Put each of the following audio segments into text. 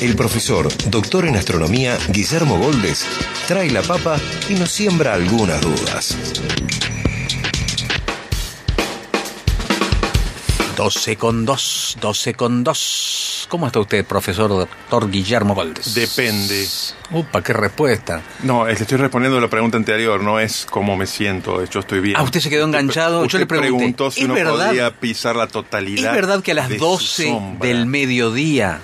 el profesor, doctor en astronomía, Guillermo Goldes, trae la papa y nos siembra algunas dudas. 12 con 2, 12 con 2. ¿Cómo está usted, profesor doctor Guillermo Valdés? Depende. Upa, qué respuesta. No, es que estoy respondiendo a la pregunta anterior, no es cómo me siento, hecho estoy bien. Ah, usted se quedó enganchado. Usted Yo le pregunté. preguntó si ¿es uno verdad, podía pisar la totalidad. ¿Es verdad que a las de su 12 sombra. del mediodía,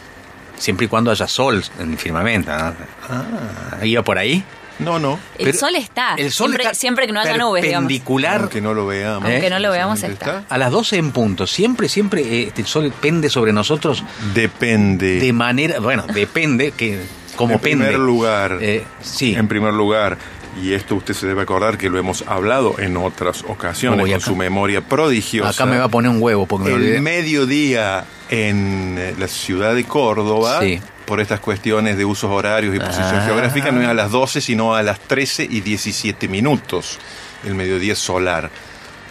siempre y cuando haya sol en el firmamento, ¿no? ah, iba por ahí? No, no, El Pero sol está. El sol siempre, está siempre que no haya nubes, digamos. perpendicular aunque no lo veamos. ¿Eh? Aunque no lo veamos, está. a las 12 en punto. Siempre, siempre eh, el sol pende sobre nosotros Depende. de manera, bueno, depende que como en pende. primer lugar, Eh, sí. en primer lugar, y esto usted se debe acordar que lo hemos hablado en otras ocasiones Uy, con su memoria prodigiosa. Acá me va a poner un huevo porque me el olvidé. mediodía en eh, la ciudad de Córdoba, Sí. por estas cuestiones de usos horarios y posición Ah. geográfica, no es a las 12, sino a las 13 y 17 minutos, el mediodía solar.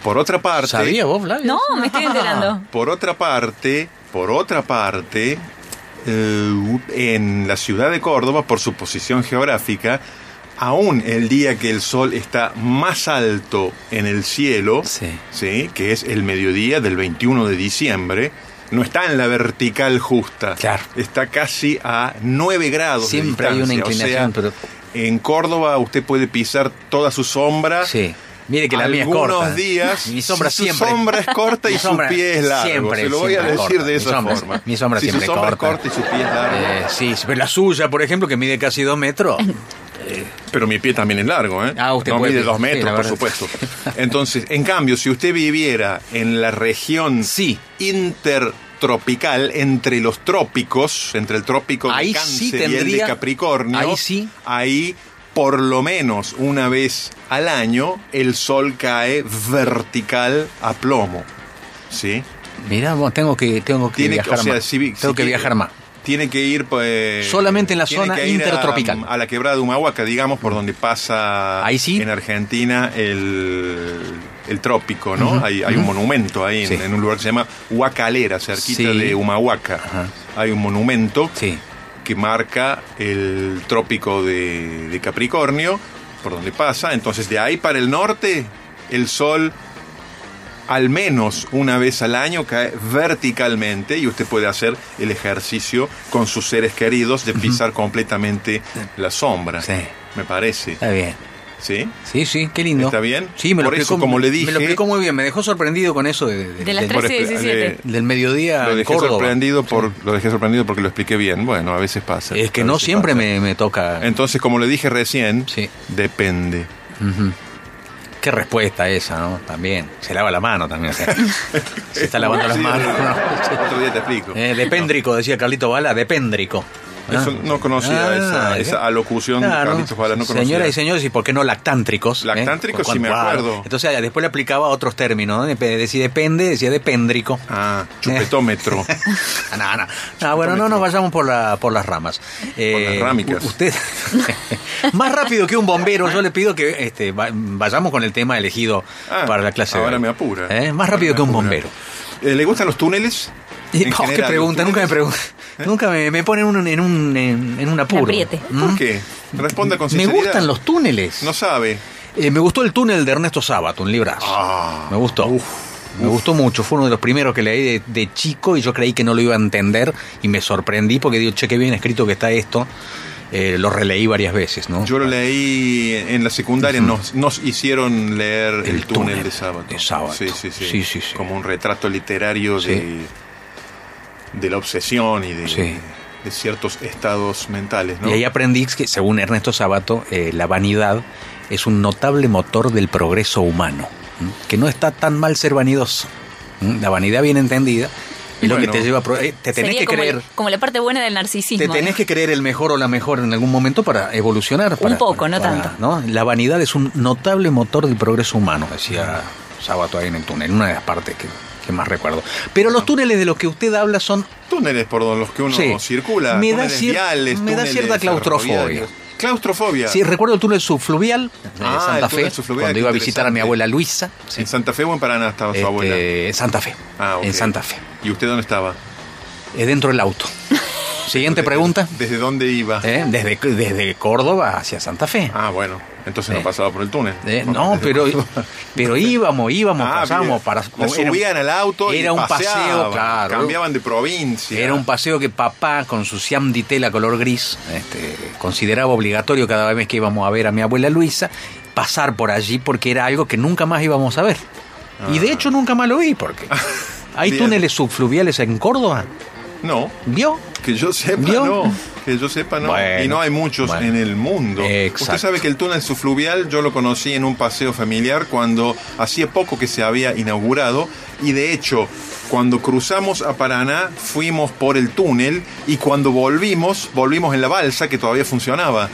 Por otra parte, ¿Sabía vos, Flavio? No, me estoy enterando. por otra parte, por otra parte, eh, en la ciudad de Córdoba, por su posición geográfica, aún el día que el sol está más alto en el cielo, Sí. ¿sí? que es el mediodía del 21 de diciembre, no está en la vertical justa. Claro. Está casi a 9 grados. de Siempre hay una distancia. O inclinación, sea, pero- En Córdoba usted puede pisar toda su sombra. Sí. Mire que la mía es Algunos corta. días, Mi sombra si siempre. su sombra es corta y Mi su pie es largo. siempre, Se lo voy a decir corta. de Mi esa sombra- forma. mi sombra si siempre su sombra es corta. corta y su pie es largo. Eh, sí, sí, pero la suya, por ejemplo, que mide casi dos metros. Pero mi pie también es largo, ¿eh? Ah, usted no puede- mide dos metros, por supuesto. Entonces, en cambio, si usted viviera en la región Sí. intertropical, entre los trópicos, entre el trópico de Cáncer sí y el de Capricornio, ahí sí. ahí por lo menos una vez al año el sol cae vertical a plomo. ¿Sí? Mira, tengo que, tengo que Tiene que, viajar o sea, más. si- tengo si que quiere- viajar más. Tiene que ir pues, Solamente en la zona a- intertropical. A, la quebrada de Humahuaca, digamos, por donde pasa Ahí sí. en Argentina el, el trópico, ¿no? Hay, hay un monumento ahí en- Sí. en, un lugar que se llama Huacalera, cerquita Sí. de Humahuaca. Hay un monumento que marca el trópico de, de Capricornio, por donde pasa. Entonces, de ahí para el norte, el sol al menos una vez al año cae verticalmente y usted puede hacer el ejercicio con sus seres queridos de pisar completamente la sombra. Sí. Me parece. Está bien. ¿Sí? Sí, sí, qué lindo. ¿Está bien? Sí, me lo Por eso, como le Me dije- lo explicó muy bien, me dejó sorprendido con eso de, De las del- 13 y Por- 17. eh, del mediodía Lo dejé, Córdoba. sorprendido por, lo dejé sorprendido porque lo expliqué bien. Bueno, a veces pasa. Es que no siempre me, me toca. Entonces, como le dije recién, Sí. depende. Qué respuesta esa, ¿no? También. Se lava la mano también. o sea, se está lavando las manos. Otro día te explico. Eh, depéndrico, decía Carlito Bala, depéndrico. Eso no conocía Ah, esa, ¿eh? esa alocución Claro. Carlitos Bala, no conocía. Señoras y señores, ¿y por qué no lactántricos? Lactántricos, Cu- sí me acuerdo. Entonces ah, después le aplicaba otros términos, ¿no? Decía depende, decía depéndrico. Ah, chupetómetro. Ah, no, no. No, bueno, no nos vayamos por, la, por las ramas. Eh, las rámicas. u- Usted, más rápido que un bombero, yo le pido que este, va- vayamos con el tema elegido Ah, para la clase. de ahora me apura. ¿Eh? Más rápido que un bombero. Eh, ¿Le gustan los túneles? Y, En no, ¿Qué pregunta? ¿los Nunca me pregunta. Nunca me, me ponen un- en, un, en, en un apuro. apriete. ¿Mm? ¿Por qué? Responda con Me sinceridad. gustan los túneles. No sabe. Eh, me gustó el túnel de Ernesto Sábato, un librazo. Ah, me gustó. uf, me gustó mucho. Fue uno de los primeros que leí de, de chico y yo creí que no lo iba a entender y me sorprendí porque digo, che, qué bien escrito que está esto. Eh, lo releí varias veces, ¿no? Yo lo leí en la secundaria, nos, nos hicieron leer El, El túnel, túnel de sábado. de Sábato. Sí, sí, sí. Sí, sí, sí. Como un retrato literario Sí. de, de la obsesión y de, Sí. de ciertos estados mentales, ¿no? Y ahí aprendí que, según Ernesto Sabato, eh, la vanidad es un notable motor del progreso humano, ¿m? que no está tan mal ser vanidoso. ¿m? La vanidad bien entendida Es lo que te lleva a... pro- eh, te tenés Sería que como, creer... el- como la parte buena del Te narcisismo. tenés ¿no? que creer el mejor o la mejor en algún momento para evolucionar. para- poco, no para- tanto. ¿no? La vanidad es un notable motor del progreso humano, decía Sábato ahí en el túnel, una de las partes que, que más recuerdo. Pero los túneles de los que usted habla son... Túneles por los que uno Sí. circula, Me da túneles cier- viales, me da cierta claustrofobia. Claustrofobia. Sí, recuerdo el túnel subfluvial de Ah, el Santa túnel Fe, subfluvial, cuando iba a visitar a mi abuela Luisa. sí. ¿En Santa Fe o en Paraná estaba su Este, abuela? en Santa Fe. Ah, ok. En Santa Fe. ¿Y usted dónde estaba? Eh, dentro del auto. Siguiente ¿Desde- pregunta. ¿Desde dónde iba? Eh, desde, desde Córdoba hacia Santa Fe. Ah, bueno, entonces Eh. no pasaba por el túnel. Eh, no, pero, pero íbamos, íbamos, Ah, pasábamos para... Era- subían al auto y Era un paseaban, paseo, claro. Cambiaban de provincia. Era un paseo que papá, con su siam di tela color gris, este, consideraba obligatorio cada vez que íbamos a ver a mi abuela Luisa, pasar por allí porque era algo que nunca más íbamos a ver. Y de hecho nunca más lo vi porque... ¿Hay Ah. Túneles subfluviales en Córdoba? No, ¿Vio? que yo sepa, ¿Vio? no. Que yo sepa, no. Bueno, y no hay muchos bueno. en el mundo. Exacto. Usted sabe que el túnel subfluvial yo lo conocí en un paseo familiar cuando hacía poco que se había inaugurado. Y de hecho, cuando cruzamos a Paraná, fuimos por el túnel. Y cuando volvimos, volvimos en la balsa que todavía funcionaba.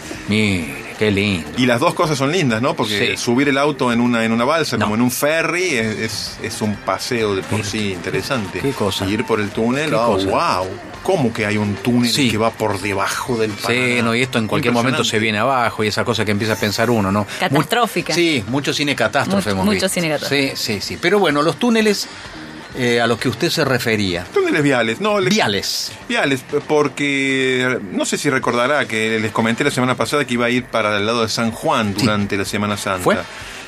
Qué lindo. Y las dos cosas son lindas, ¿no? Porque Sí. subir el auto en una, en una balsa, No. como en un ferry, es, es, es un paseo de por sí interesante. qué cosa. Y ir por el túnel, Qué oh, cosa. wow. ¿Cómo que hay un túnel Sí. que va por debajo del Sí, Paraná? no, y esto en cualquier momento se viene abajo y esa cosa que empieza a pensar uno, ¿no? Catastrófica. Mu- sí, mucho cine catástrofe Mucho- hemos mucho visto. cine catástrofe. Sí, sí, sí. Pero bueno, los túneles eh, a los que usted se refería. Túneles viales, no, le- Viales. Viales, porque no sé si recordará que les comenté la semana pasada que iba a ir para el lado de San Juan Sí. durante la Semana Santa. ¿Fue?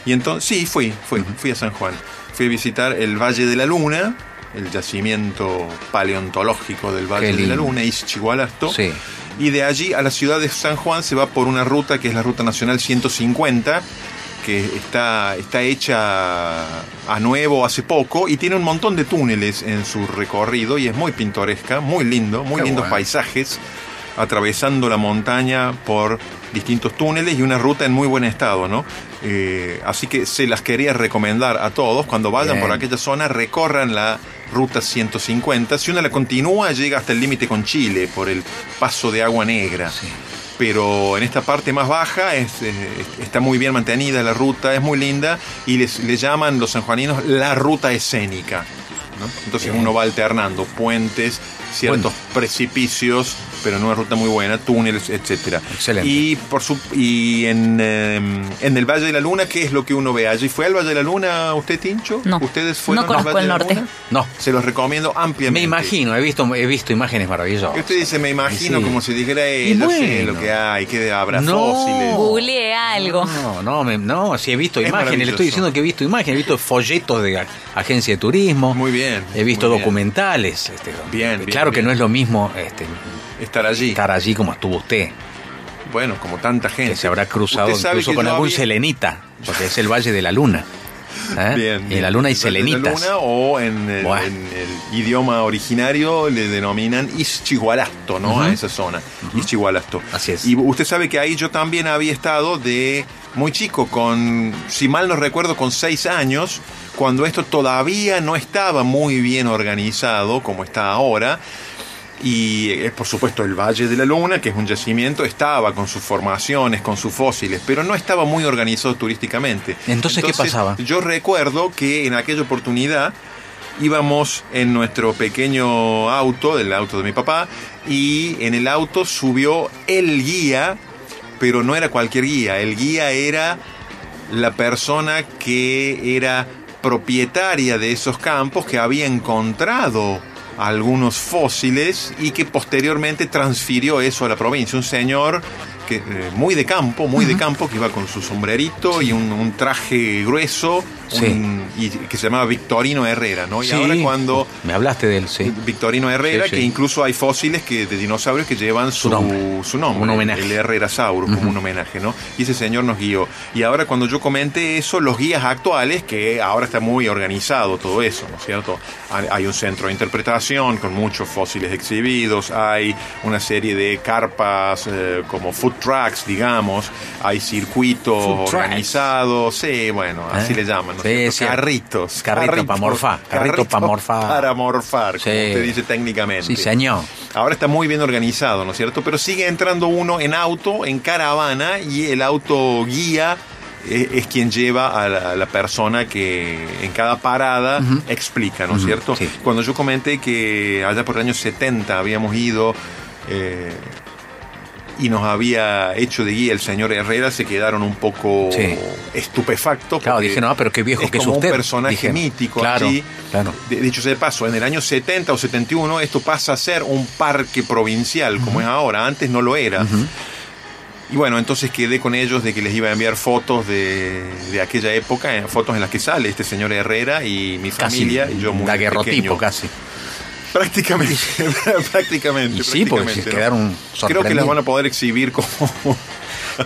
Y entonces, sí, fui, fui, fui a San Juan. Fui a visitar el Valle de la Luna, el yacimiento paleontológico del Valle de la. Luna, Izchigualasto. Sí. Y de allí a la ciudad de San Juan se va por una ruta que es la Ruta Nacional 150, que está, está hecha a nuevo hace poco y tiene un montón de túneles en su recorrido y es muy pintoresca, muy lindo, muy Qué lindos bueno. paisajes, atravesando la montaña por distintos túneles y una ruta en muy buen estado, ¿no? Eh, así que se las quería recomendar a todos, cuando vayan Bien. por aquella zona, recorran la ruta 150. Si uno la continúa, llega hasta el límite con Chile, por el paso de agua negra Sí. Pero en esta parte más baja es, eh, está muy bien mantenida la ruta, es muy linda y les, le llaman los sanjuaninos la ruta escénica. ¿no? Entonces Bien. uno va alternando puentes, ciertos precipicios, pero en una ruta muy buena, túneles, etcétera. Excelente. Y por su y en, eh, en el Valle de la Luna, ¿qué es lo que uno ve allí? ¿Fue al Valle de la Luna usted, Tincho? No. ¿Ustedes fueron No conozco al Valle el de la norte. Luna? No. Se los recomiendo ampliamente. Me imagino, he visto, he visto imágenes maravillosas. Que usted dice, me imagino Sí. como si dijera, eh, sé lo que hay, que habrá No. fósiles. Googleé algo. No, no, me- no, si he visto Es imágenes, le estoy diciendo que he visto imágenes, he visto folletos de agencia de turismo. Muy bien, He visto documentales. este, Bien, bien, claro que bien. no es lo mismo este, Estar allí. estar allí como estuvo usted, Bueno, como tanta gente. que se habrá cruzado incluso con algún había- selenita, porque es el Valle de la Luna. ¿eh? Bien, Y bien. en la Luna hay de la selenitas. Luna, o en el, Bueno. en el idioma originario le denominan Ischigualasto, ¿no? Ujú. A esa zona. Ischigualasto. Así es. Y usted sabe que ahí yo también había estado de muy chico, con, si mal no recuerdo, con seis años, cuando esto todavía no estaba muy bien organizado como está ahora. Y es por supuesto el Valle de la Luna, que es un yacimiento, estaba con sus formaciones, con sus fósiles, pero no estaba muy organizado turísticamente. Entonces, ¿qué pasaba? Yo recuerdo que en aquella oportunidad íbamos en nuestro pequeño auto, del auto de mi papá, y en el auto subió el guía, pero no era cualquier guía, el guía era la persona que era propietaria de esos campos, que había encontrado algunos fósiles y que posteriormente transfirió eso a la provincia. Un señor que, eh, muy de campo, muy de campo, que iba con su sombrerito y un, un traje grueso Sí. un- y que se llamaba Victorino Herrera, ¿no? Y Sí. ahora cuando Me hablaste de él, sí. Victorino Herrera, que incluso hay fósiles que, de dinosaurios que llevan su, Su nombre. su nombre, Un homenaje. el Herrerasaurus, como un homenaje, ¿no? Y ese señor nos guió. Y ahora cuando yo comenté eso, los guías actuales, que ahora está muy organizado todo eso, ¿no es cierto? Hay, un centro de interpretación con muchos fósiles exhibidos, hay una serie de carpas eh, como food trucks, digamos, hay circuitos organizados, sí, bueno, así ¿Eh? le llaman, ¿no Sí, es cierto? sí. carritos. Carrito pa' morfar, carrito pa' morfar. Para morfar, como Sí. usted dice técnicamente. Sí, señor. Ahora está muy bien organizado, ¿no es cierto? Pero sigue entrando uno en auto, en caravana, y el auto guía eh, es quien lleva a la, a la persona que en cada parada explica, ¿no es cierto? sí. Cuando yo comenté que allá por el año 70 habíamos ido eh, y nos había hecho de guía el señor Herrera, se quedaron un poco Sí. estupefactos. Claro, dije, no, pero qué viejo es que es como usted. un personaje Dije, mítico claro, claro. De, dicho sea de paso, en el año 70 o 71 esto pasa a ser un parque provincial, como es ahora. Antes no lo era. Y bueno, entonces quedé con ellos de que les iba a enviar fotos de, de aquella época, eh, fotos en las que sale este señor Herrera y mi Casi familia y yo muy daguerrotipo, pequeño. casi. Prácticamente, prácticamente. Y sí, porque se ¿no? quedaron Creo que las sorprendidos. van a poder exhibir como...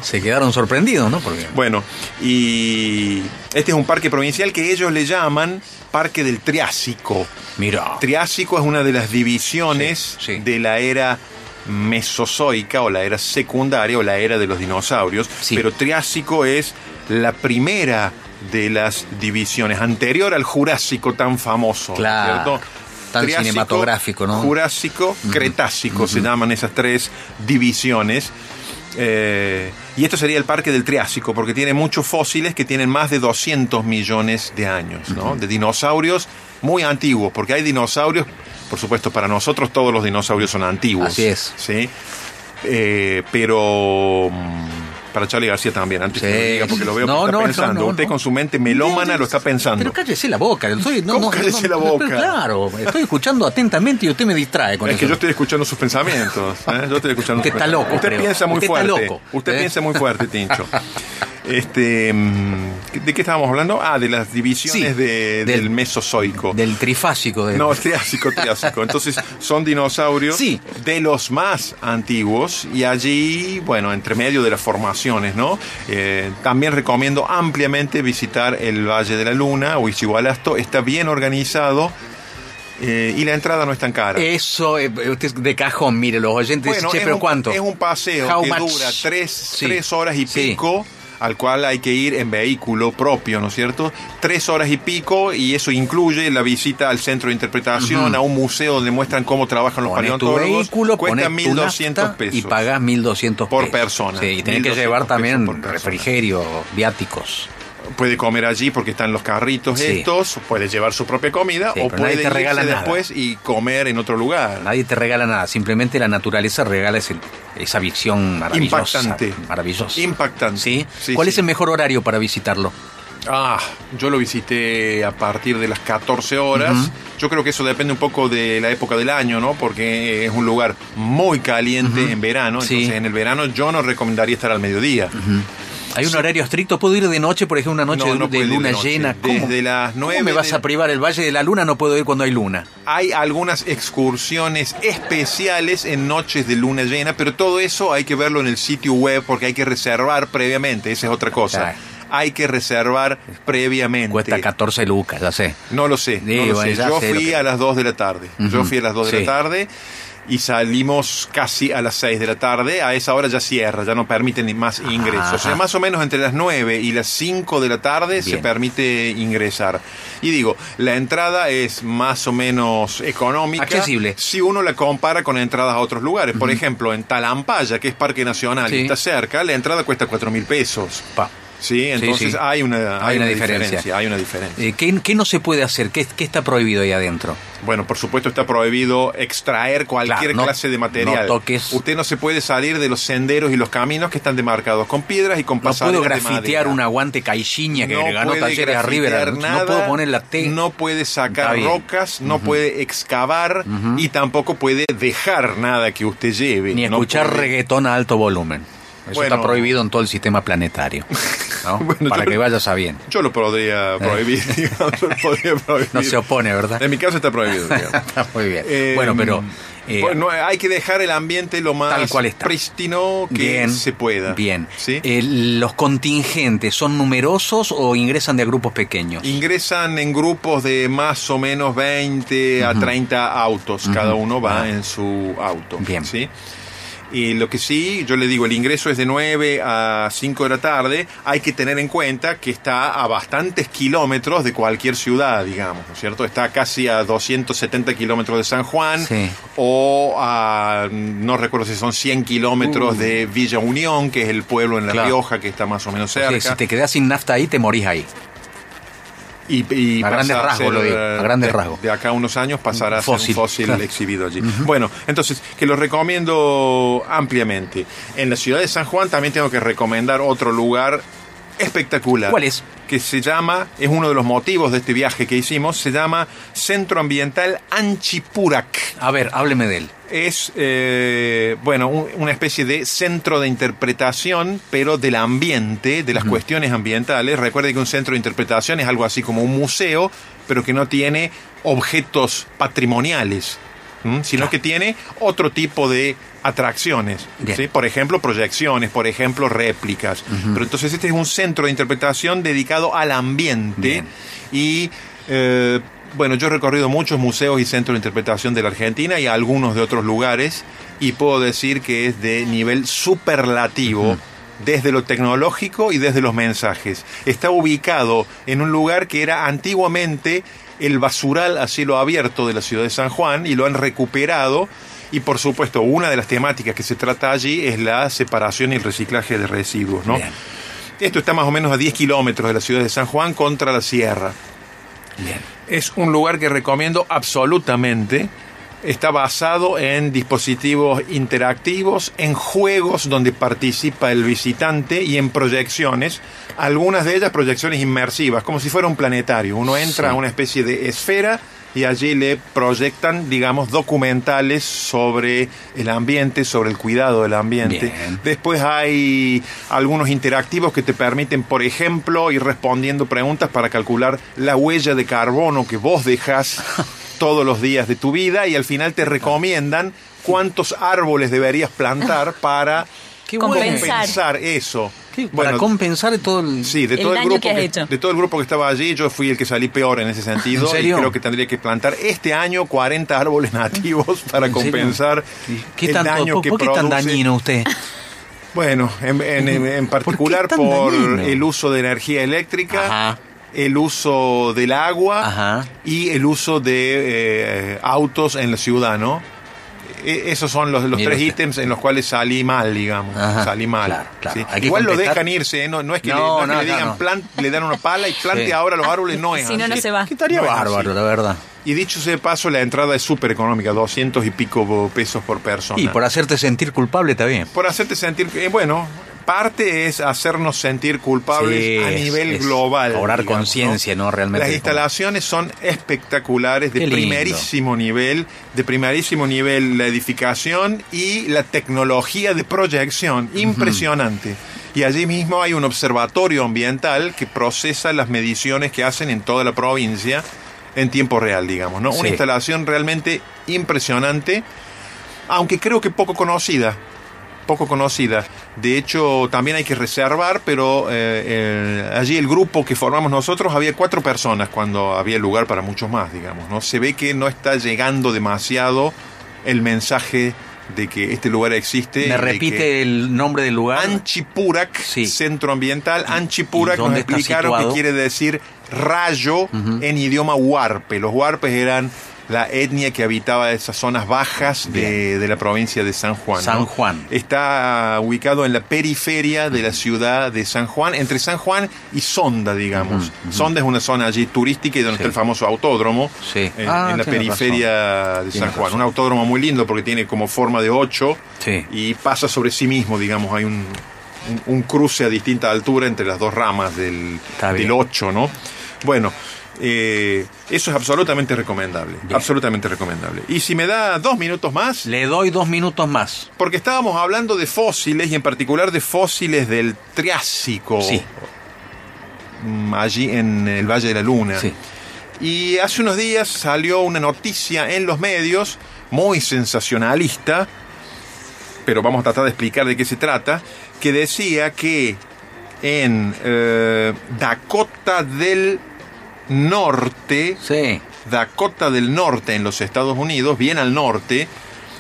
Se quedaron sorprendidos, ¿no? Porque Bueno, y este es un parque provincial que ellos le llaman Parque del Triásico. mira, Triásico es una de las divisiones Sí, sí. de la era mesozoica o la era secundaria o la era de los dinosaurios, Sí. pero Triásico es la primera de las divisiones, anterior al Jurásico tan famoso, Claro. ¿cierto? Tan cinematográfico, ¿no? Jurásico, Cretácico se llaman esas tres divisiones. Eh, y esto sería el parque del Triásico, porque tiene muchos fósiles que tienen más de 200 millones de años, ¿no? De dinosaurios muy antiguos, porque hay dinosaurios, por supuesto, para nosotros todos los dinosaurios son antiguos. Así es. ¿sí? Eh, pero mm, para Charlie García también, antes que lo diga, porque lo veo No, que está no, pensando. no, Usted con su mente melómana lo está pensando. Pero cállese la boca. Estoy, no, ¿Cómo cállese la pero boca? Claro, estoy escuchando atentamente y usted me distrae con Es eso. que yo estoy escuchando sus pensamientos. ¿eh? Yo estoy escuchando Usted sus está pensamientos. loco, Usted creo. piensa muy Usted está fuerte. loco, Usted ¿eh? piensa muy fuerte, Tincho. Este, mm, ¿De qué estábamos hablando? Ah, de las divisiones Sí, de- del- del, Mesozoico. Del trifásico. De... No, triásico, triásico. Entonces, son dinosaurios Sí. de los más antiguos y allí, bueno, entre medio de las formaciones, ¿no? Eh, también recomiendo ampliamente visitar el Valle de la Luna o Ichigualasto. Está bien organizado eh, y la entrada no es tan cara. Eso, eh, usted de cajón, mire, los oyentes dicen, che, es pero un, ¿cuánto? Es un paseo How que much? dura tres, Sí. tres horas y pico, al cual hay que ir en vehículo propio, ¿no es cierto? Tres horas y pico, y eso incluye la visita al centro de interpretación, a un museo donde muestran cómo trabajan los Pones tu paleontólogos. vehículo, Cuesta pones tu 1.200 nafta pesos. y pagás 1.200 Por pesos. persona. Sí, y tenés que 1.200 llevar también por refrigerio, viáticos. Puede comer allí porque están los carritos Sí. estos, puede llevar su propia comida Sí, o puede te regala irse nada. después y comer en otro lugar. Nadie te regala nada, simplemente la naturaleza regala ese- esa visión maravillosa. Impactante. Maravillosa. Impactante. ¿Sí? Sí, ¿Cuál sí. es el mejor horario para visitarlo? Ah, yo lo visité a partir de las 14 horas. Yo creo que eso depende un poco de la época del año, ¿no? Porque es un lugar muy caliente en verano. Sí. Entonces, en el verano yo no recomendaría estar al mediodía. ¿Hay un horario estricto? ¿Puedo ir de noche, por ejemplo, una noche No, de- no de, ir de luna noche. llena? ¿Cómo? Desde las ¿Cómo 9 me vas a privar el Valle de la Luna? No puedo ir cuando hay luna. Hay algunas excursiones especiales en noches de luna llena, pero todo eso hay que verlo en el sitio web porque hay que reservar previamente. Esa es otra cosa. Claro. Hay que reservar previamente. Cuesta 14 lucas, ya sé. No lo sé, Sí, no lo bueno, sé. Yo sé lo fui que- a las 2 de la tarde. Yo Ujú, fui a las 2 de sí. la tarde y salimos casi a las 6 de la tarde. A esa hora ya cierra, ya no permiten ni más ingresos. O sea, más o menos entre las 9 y las 5 de la tarde se permite ingresar. Y digo, la entrada es más o menos económica. Accesible. Si uno la compara con entradas a otros lugares. Por ejemplo, en Talampaya, que es Parque Nacional Sí. y está cerca, la entrada cuesta 4 mil pesos. Pa. Sí, entonces sí. hay una, Hay una diferencia. Hay una diferencia. Eh, ¿qué, qué no se puede hacer? ¿Qué, qué está prohibido ahí adentro? Bueno, por supuesto está prohibido extraer cualquier Claro, no- clase de material. no toques. Usted no se puede salir de los senderos y los caminos que están demarcados con piedras y con No puedo pasarelas de grafitear madera. una guante caixinha que no ganó talleres grafitear No puedo poner la T. No puede sacar rocas, no puede excavar y tampoco puede dejar nada que usted lleve. Ni escuchar reggaetón a alto volumen. Eso Bueno. está prohibido en todo el sistema planetario. ¿no? Bueno, Para que vaya sabiendo. Yo lo podría prohibir, digamos, lo podría prohibir. No se opone, ¿verdad? En mi caso está prohibido. Está muy bien. Eh, bueno, pero. eh, bueno, hay que dejar el ambiente lo más Tal cual está. prístino que bien, se pueda. Bien. ¿sí? Eh, ¿Los contingentes son numerosos o ingresan de a grupos pequeños? Ingresan en grupos de más o menos 20 a 30 autos. Cada uno va Ah. en su auto. Bien. ¿sí? Y lo que sí, yo le digo, el ingreso es de 9 a 5 de la tarde. Hay que tener en cuenta que está a bastantes kilómetros de cualquier ciudad, digamos, ¿no es cierto? Está casi a 270 kilómetros de San Juan Sí. o a, no recuerdo si son 100 kilómetros de Villa Unión, que es el pueblo en La Claro. Rioja, que está más o menos O sea, cerca. si te quedas sin nafta ahí, te morís ahí. Y, y A grandes rasgos lo digo, a grandes de, rasgos. De acá a unos años pasará a ser Fósil, un fósil claro. exhibido allí. Bueno, entonces, que lo recomiendo ampliamente. En la ciudad de San Juan también tengo que recomendar otro lugar espectacular. ¿Cuál es? Que se llama, es uno de los motivos de este viaje que hicimos, se llama Centro Ambiental Anchipurac A ver, hábleme de él. es, eh, bueno, un- una especie de centro de interpretación, pero del ambiente, de las cuestiones ambientales. Recuerde que un centro de interpretación es algo así como un museo, pero que no tiene objetos patrimoniales. Sino que tiene otro tipo de atracciones. Por ejemplo, proyecciones, por ejemplo, réplicas. Pero entonces este es un centro de interpretación dedicado al ambiente Bien. y eh, bueno, yo he recorrido muchos museos y centros de interpretación de la Argentina y algunos de otros lugares y puedo decir que es de nivel superlativo. Desde lo tecnológico y desde los mensajes. Está ubicado en un lugar que era antiguamente el basural a cielo abierto de la ciudad de San Juan y lo han recuperado. Y por supuesto, una de las temáticas que se trata allí es la separación y el reciclaje de residuos. ¿no? Bien. Esto está más o menos a 10 kilómetros de la ciudad de San Juan contra la sierra. Bien. Es un lugar que recomiendo absolutamente. Está basado en dispositivos interactivos, en juegos donde participa el visitante y en proyecciones, algunas de ellas proyecciones inmersivas, como si fuera un planetario. Uno entra Sí. a una especie de esfera y allí le proyectan, digamos, documentales sobre el ambiente, sobre el cuidado del ambiente. Bien. Después hay algunos interactivos que te permiten, por ejemplo, ir respondiendo preguntas para calcular la huella de carbono que vos dejas todos los días de tu vida y al final te recomiendan cuántos árboles deberías plantar para Qué Compensar. compensar eso. ¿Qué? Para Bueno, compensar todo el... Sí, de todo el daño grupo que has hecho. de todo el grupo que estaba allí, yo fui el que salí peor en ese sentido ¿En serio? y creo que tendría que plantar este año 40 árboles nativos para compensar ¿Qué el tanto- daño por, que por qué tan produce. dañino usted? Bueno, en, en- en- en particular tan por el uso de energía eléctrica, Ajá. El uso del agua Ajá. y el uso de eh, autos en la ciudad, ¿no? E- esos son los, los tres usted. ítems en los cuales salí mal, digamos. Ajá, Salí mal. claro, Igual lo dejan irse, ¿eh? no, no es que, No, le, no es que no, le no, digan, no. plan- le dan una pala y plante Sí. ahora los árboles, no es Si no, no se va. ¿Qué estaría bárbaro, así. la verdad? Y dicho sea de paso, la entrada es súper económica, 200 y pico pesos por persona. Y por hacerte sentir culpable bien. por hacerte sentir, eh, bueno, parte es hacernos sentir culpables Sí, a nivel es global. digamos, conciencia, ¿no? Realmente Las como- instalaciones son espectaculares, de Qué lindo. primerísimo nivel, de primerísimo nivel la edificación y la tecnología de proyección, impresionante. Y allí mismo hay un observatorio ambiental que procesa las mediciones que hacen en toda la provincia en tiempo real, digamos, ¿no? Sí. Una instalación realmente impresionante, aunque creo que poco conocida poco conocida. De hecho, también hay que reservar, pero eh, allí el grupo que formamos nosotros había cuatro personas cuando había lugar para muchos más, digamos. ¿no? Se ve que no está llegando demasiado el mensaje de que este lugar existe. ¿Me repite el nombre del lugar? Anchipurac, Sí. centro ambiental. Anchipurac ¿Y nos explicaron que quiere decir rayo en idioma huarpe. Los huarpes eran la etnia que habitaba esas zonas bajas de, de la provincia de San Juan. San ¿no? Juan. Está ubicado en la periferia de la ciudad de San Juan, entre San Juan y Sonda, digamos. Sonda es una zona allí turística y donde Sí. está el famoso autódromo. Sí. En, Ah, en la periferia de Tiene San Juan. razón. Un autódromo muy lindo porque tiene como forma de ocho Sí. y pasa sobre sí mismo, digamos, hay un, un- un cruce a distinta altura entre las dos ramas del, del 8, ¿no? Bueno, eh, eso es absolutamente recomendable, Bien. absolutamente recomendable. Y si me da dos minutos más, Le doy dos minutos más. porque estábamos hablando de fósiles y en particular de fósiles del Triásico, Sí. mm, allí en el Valle de la Luna. Sí. Y hace unos días salió una noticia en los medios muy sensacionalista, pero vamos a tratar de explicar de qué se trata, que decía que en eh, Dakota del Norte, Sí. Dakota del Norte en los Estados Unidos, bien al norte,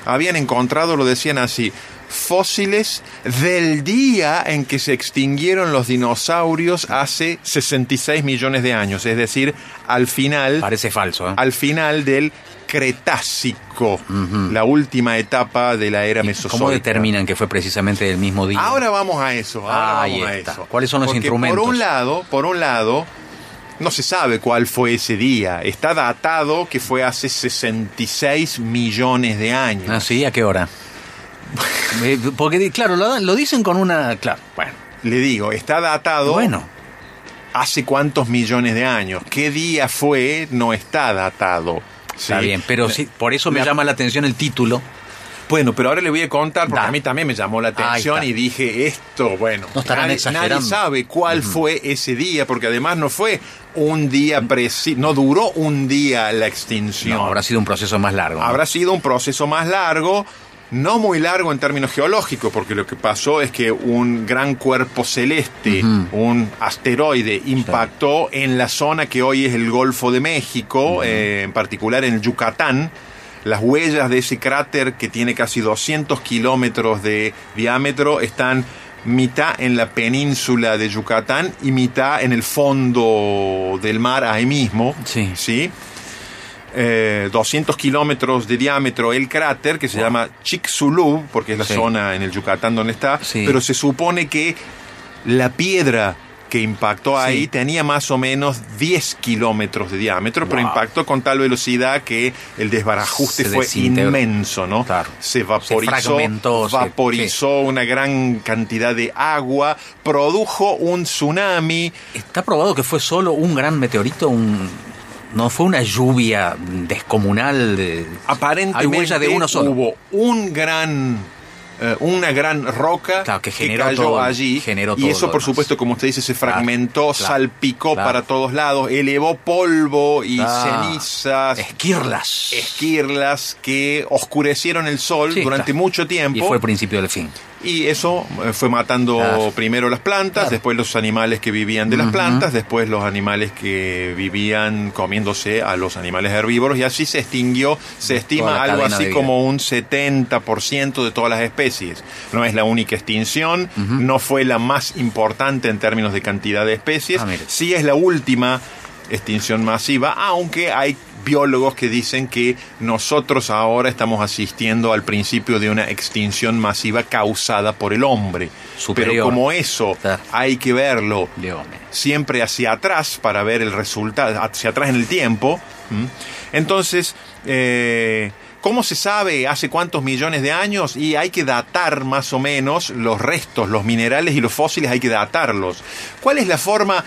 habían encontrado, lo decían así, fósiles del día en que se extinguieron los dinosaurios hace 66 millones de años, es decir, al final Parece falso, ¿eh? al final del Cretácico, la última etapa de la era mesozoica. ¿Cómo determinan que fue precisamente el mismo día? Ahora vamos a eso. Ahora Ahí vamos a eso. ¿Cuáles son los Porque instrumentos? Por un lado, por un lado, no se sabe cuál fue ese día. Está datado que fue hace 66 millones de años. Ah, sí, ¿a qué hora? Eh, Porque, claro, lo, lo dicen con una... Claro, bueno. Le digo, está datado Bueno, hace cuántos millones de años. ¿Qué día fue? No está datado. está ¿sí? bien, pero sí, por eso me La- llama la atención el título. Bueno, pero ahora le voy a contar, porque Da. a mí también me llamó la atención y dije, esto, bueno, No estarán nadie, exagerando. nadie sabe cuál fue ese día, porque además no fue un día preciso, no duró un día la extinción. No, habrá sido un proceso más largo. ¿no? Habrá sido un proceso más largo, no muy largo en términos geológicos, porque lo que pasó es que un gran cuerpo celeste, un asteroide, impactó en la zona que hoy es el Golfo de México, eh, en particular en Yucatán. Las huellas de ese cráter que tiene casi 200 kilómetros de diámetro están mitad en la península de Yucatán y mitad en el fondo del mar ahí mismo. Sí. ¿sí? eh, 200 kilómetros de diámetro el cráter, que se llama Chicxulub, porque es la Sí. zona en el Yucatán donde está, Sí. pero se supone que la piedra que impactó ahí Sí. tenía más o menos 10 kilómetros de diámetro, pero impactó con tal velocidad que el desbarajuste Se fue desintegró. inmenso, ¿no? Claro. Se vaporizó, se- vaporizó una gran cantidad de agua, produjo un tsunami, Está probado que fue solo un gran meteorito, un... no fue una lluvia descomunal. De... Aparentemente Hay huella de uno solo. hubo un gran eh, una gran roca Claro, que generó cayó todo, allí generó y eso por supuesto como usted dice se fragmentó claro, salpicó claro. para todos lados elevó polvo y cenizas Esquirlas. esquirlas que oscurecieron el sol Sí, durante mucho tiempo Y fue el principio del fin. Y eso eh, fue matando Claro. primero las plantas, Claro. después los animales que vivían de las plantas, después los animales que vivían comiéndose a los animales herbívoros y así se extinguió, se estima algo así como un 70% de todas las especies. No es la única extinción, no fue la más importante en términos de cantidad de especies, Ah, sí es la última extinción masiva, aunque hay biólogos que dicen que nosotros ahora estamos asistiendo al principio de una extinción masiva causada por el hombre. Superior. Pero como eso hay que verlo siempre hacia atrás para ver el resultado, hacia atrás en el tiempo. Entonces, eh, ¿cómo se sabe hace cuántos millones de años? Y hay que datar más o menos los restos, los minerales y los fósiles, hay que datarlos. ¿Cuál es la forma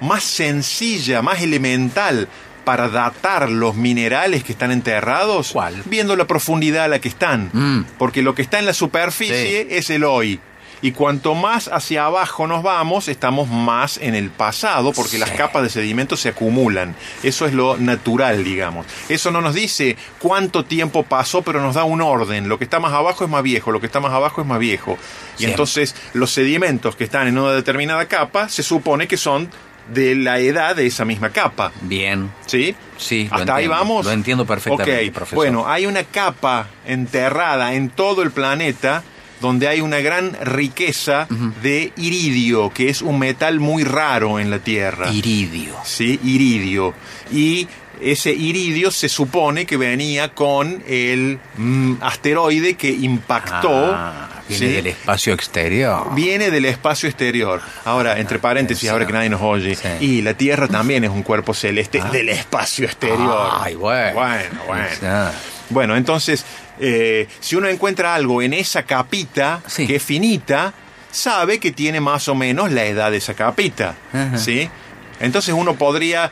más sencilla, más elemental? Para datar los minerales que están enterrados, ¿Cuál? viendo la profundidad a la que están. Mm. Porque lo que está en la superficie es el hoy. Y cuanto más hacia abajo nos vamos, estamos más en el pasado, porque las capas de sedimento se acumulan. Eso es lo natural, digamos. Eso no nos dice cuánto tiempo pasó, pero nos da un orden. Lo que está más abajo es más viejo, lo que está más abajo es más viejo. Y entonces los sedimentos que están en una determinada capa se supone que son de la edad de esa misma capa. Bien. ¿Sí? Sí, ¿Hasta ahí vamos? Lo entiendo perfectamente, Ok, profesor. Bueno, hay una capa enterrada en todo el planeta donde hay una gran riqueza de iridio, que es un metal muy raro en la Tierra. Iridio. ¿sí? Iridio. Y ese iridio se supone que venía con el mm, asteroide que impactó. Ah, viene ¿sí? del espacio exterior. Viene del espacio exterior. Ahora, entre paréntesis, ahora que nadie nos oye. Sí. Y la Tierra también es un cuerpo celeste Ah. del espacio exterior. Ay, bueno. Bueno, bueno. Bueno, entonces, eh, si uno encuentra algo en esa capita, Sí. que es finita, sabe que tiene más o menos la edad de esa capita. Ajá. ¿Sí? Entonces uno podría.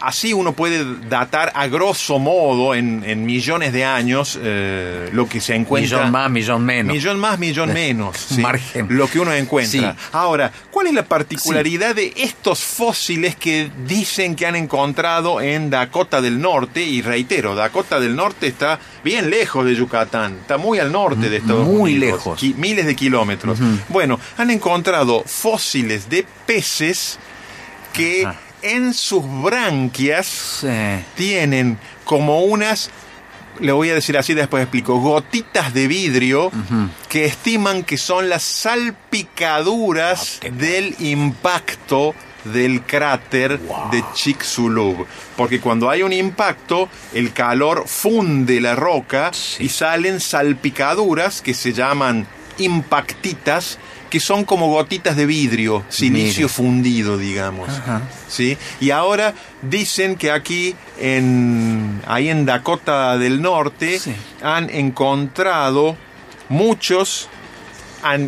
Así uno puede datar a grosso modo en, en millones de años eh, lo que se encuentra. Millón más, millón menos. Millón más, millón menos. ¿sí? Margen. Lo que uno encuentra. Sí. Ahora, ¿cuál es la particularidad de estos fósiles que dicen que han encontrado en Dakota del Norte? Y reitero, Dakota del Norte está bien lejos de Yucatán, está muy al norte de Estados Muy Unidos. lejos. qui- miles de kilómetros. Bueno, han encontrado fósiles de peces que Ajá. En sus branquias Sí. tienen como unas le voy a decir así, después explico, gotitas de vidrio que estiman que son las salpicaduras del impacto del cráter de Chicxulub. Porque cuando hay un impacto, el calor funde la roca Sí. y salen salpicaduras que se llaman impactitas, que son como gotitas de vidrio, silicio fundido, digamos. ¿sí? Y ahora dicen que aquí, en, ahí en Dakota del Norte, Sí. han encontrado muchos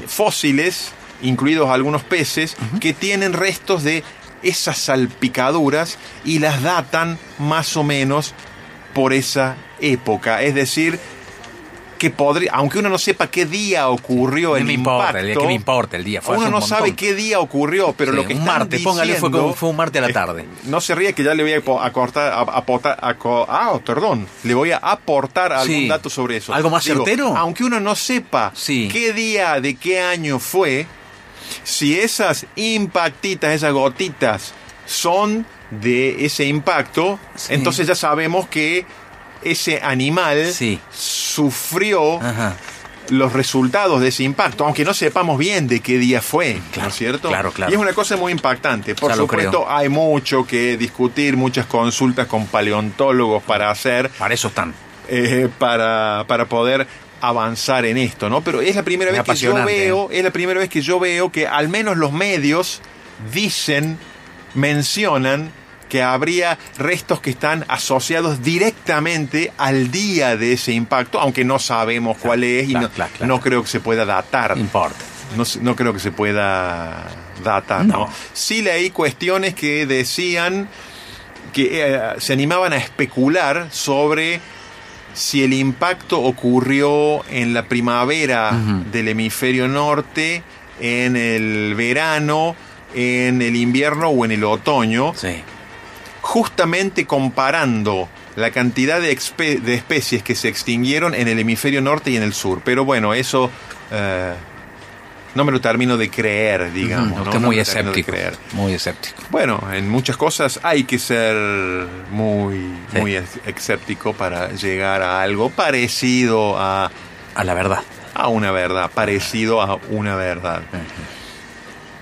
fósiles, incluidos algunos peces, que tienen restos de esas salpicaduras y las datan más o menos por esa época. Es decir, que podría, aunque uno no sepa qué día ocurrió No el me impacto, importa, el día que me importa el día. Fue uno un no montón. sabe qué día ocurrió, pero Sí, lo que un están martes, póngale, fue un martes a la tarde. No se ríe que ya le voy a aportar- a ah, perdón, le voy a aportar algún Sí. dato sobre eso. ¿Algo más certero? Aunque uno no sepa Sí. qué día de qué año fue, si esas impactitas, esas gotitas son de ese impacto, entonces ya sabemos que ese animal Sí. sufrió Ajá. los resultados de ese impacto, aunque no sepamos bien de qué día fue, ¿no es cierto? claro, claro. Y es una cosa muy impactante. Por Ya supuesto, hay mucho que discutir, muchas consultas con paleontólogos para hacer, Para eso están. eh, para, para poder avanzar en esto, ¿no? Pero es la primera Es vez que yo veo, es la primera vez que yo veo que al menos los medios dicen, mencionan que habría restos que están asociados directamente al día de ese impacto, aunque no sabemos cuál es y claro, no, claro, claro. no creo que se pueda datar. No importa. No, creo que se pueda datar, ¿no? No. Sí leí cuestiones que decían que eh, se animaban a especular sobre si el impacto ocurrió en la primavera del hemisferio norte, en el verano, en el invierno o en el otoño, Sí. Justamente comparando la cantidad de, espe- de especies que se extinguieron en el hemisferio norte y en el sur. Pero bueno, eso eh, no me lo termino de creer, digamos. Ujú, ¿no? Muy escéptico. creer. Muy escéptico. Bueno, en muchas cosas hay que ser muy, Sí. muy escéptico para llegar a algo parecido a, A la verdad. a una verdad, parecido a una verdad.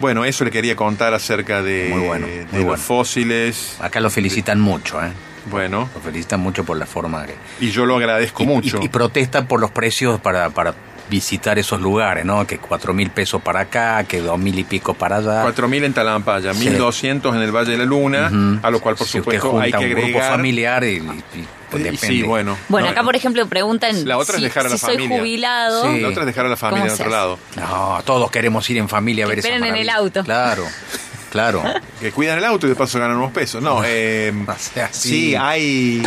Bueno, eso le quería contar acerca de, Muy bueno, de muy los bueno. fósiles. Acá lo felicitan mucho, ¿eh? Bueno, Lo felicitan mucho por la forma que... y yo lo agradezco y, mucho. y- y protestan por los precios para, para visitar esos lugares, ¿no? Que cuatro mil pesos para acá, que dos mil y pico para allá. 4.000 en Talampaya, Sí. 1.200 en el Valle de la Luna, a lo cual por Si usted supuesto junta hay que un grupo agregar... familiar y, y- y, pues, depende. sí, bueno. Bueno, No, acá por ejemplo preguntan La otra es si, dejar a la si soy jubilado. Sí. La otra es dejar a la familia ¿Cómo en otro lado. No, todos queremos ir en familia a ver esa esperen en el auto. Claro, claro. Que cuidan el auto y de paso ganan unos pesos. No, eh, O sea, sí. sí, hay,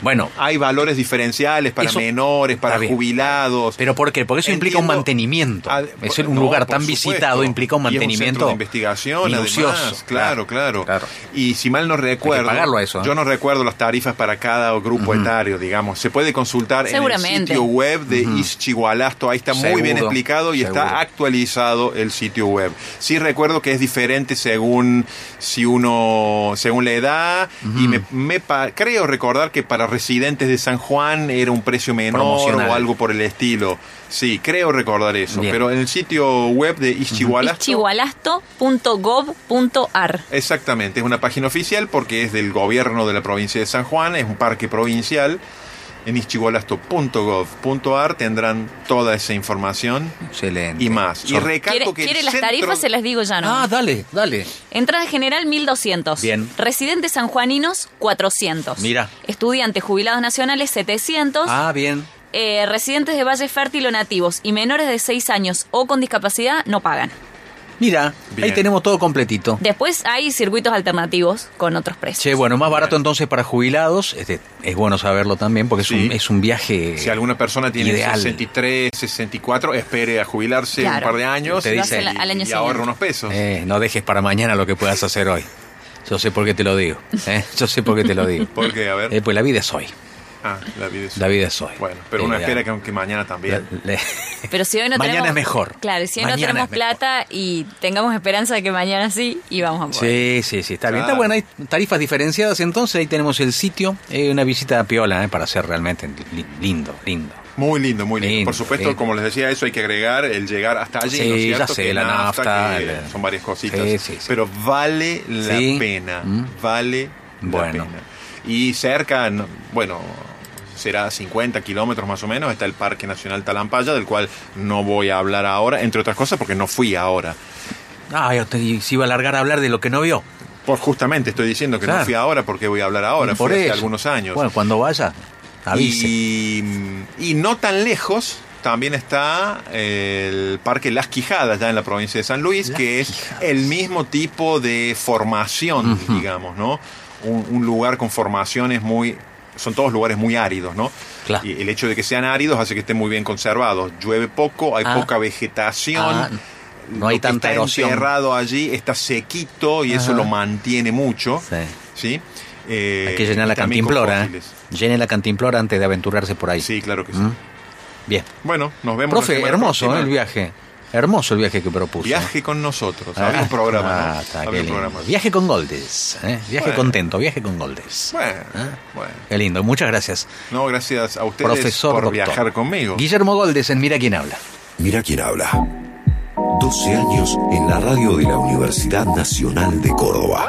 Bueno, hay valores diferenciales para Eso- menores, para jubilados. pero ¿por qué? Porque eso implica un mantenimiento. Es un no, lugar tan supuesto. visitado implica un Y es mantenimiento centro de investigación, minucioso. además. Claro, claro, claro. Y si mal no recuerdo, pagarlo a eso, ¿eh? yo no recuerdo las tarifas para cada grupo etario, digamos. Se puede consultar en el sitio web de Ischigualasto. Ahí está muy bien explicado y seguro. está actualizado el sitio web. Sí recuerdo que es diferente según si uno, según la edad y me, me creo recordar que para residentes de San Juan era un precio menor o algo por el estilo. Sí, creo recordar eso. Bien. Pero en el sitio web de Ischigualasto. Ischigualasto.gov.ar Exactamente, es una página oficial porque es del gobierno de la provincia de San Juan, es un parque provincial. En ischigualasto.gov.ar tendrán toda esa información excelente. y más. Y recalco ¿Quiere, que el quiere las centro- tarifas? Se las digo ya, ¿no? Ah, dale, dale. Entrada general 1200. Bien. Residentes sanjuaninos 400. Mira. Estudiantes jubilados nacionales 700. Ah, bien. Eh, residentes de Valle Fértil o nativos y menores de 6 años o con discapacidad no pagan. Mira, Bien. ahí tenemos todo completito. Después hay circuitos alternativos con otros precios. Che, bueno, más barato entonces para jubilados. Este, es bueno saberlo también porque es, Sí. un, es un viaje. Si alguna persona tiene Ideal. 63, 64, espere a jubilarse Claro. un par de años Te y, dice- al año y ahorra unos pesos. Eh, no dejes para mañana lo que puedas hacer hoy. Yo sé por qué te lo digo. ¿eh? Yo sé por qué te lo digo. Porque, a ver, Eh, pues la vida es hoy. Ah, la vida es La vida es hoy. Bueno, pero uno ya. espera que aunque mañana también. Le- le- Pero si hoy no Mañana tenemos... es mejor. Claro, si hoy no tenemos plata y tengamos esperanza de que mañana sí, y vamos a poder. Sí, sí, sí, está bien. Está bueno, hay tarifas diferenciadas, entonces ahí tenemos el sitio, eh, una visita a Piola, eh, para hacer realmente li- lindo, lindo. Muy lindo, muy lindo. Lindo, Por supuesto, como les decía, eso hay que agregar el llegar hasta allí, Sí, ¿no es ya cierto? sé, Que la nafta, que el- son varias cositas. Sí, sí, sí. Pero vale la Sí. pena, Mm. vale Bueno. la pena. Y cerca, no- bueno, será 50 kilómetros más o menos, está el Parque Nacional Talampaya, del cual no voy a hablar ahora, entre otras cosas porque no fui ahora. Ah, yo te- se iba a largar a hablar de lo que no vio. Por justamente estoy diciendo que Claro. no fui ahora porque voy a hablar ahora, Por fui hace eso. algunos años. Bueno, cuando vaya, avise. Y, y no tan lejos también está el Parque Las Quijadas, ya en la provincia de San Luis, Las que es Quijadas. el mismo tipo de formación, digamos, ¿no? Un, un lugar con formaciones muy... Son todos lugares muy áridos, ¿no? Claro. Y el hecho de que sean áridos hace que estén muy bien conservados. Llueve poco, hay Ah. poca vegetación. Ah, no hay Lo que tanta está erosión. enterrado allí está sequito y eso lo mantiene mucho. Sí. ¿sí? Eh, Hay que llenar y la cantimplora. ¿eh? Llene la cantimplora antes de aventurarse por ahí. Sí, claro que sí. ¿Mm? Bien. Bueno, nos vemos. Profe, hermoso próxima. ¿eh? el viaje. Hermoso el viaje que propuso. Viaje con nosotros. Ah, Había un programa, ah, está, Había un programa. Viaje con Goldes. ¿eh? Viaje Bueno. contento, viaje con Goldes. Bueno, Ah. bueno. Qué lindo, muchas gracias. No, gracias a ustedes Profesor por doctor. viajar conmigo. Guillermo Goldes en Mira quién habla. Mira quién habla. 12 años en la radio de la Universidad Nacional de Córdoba.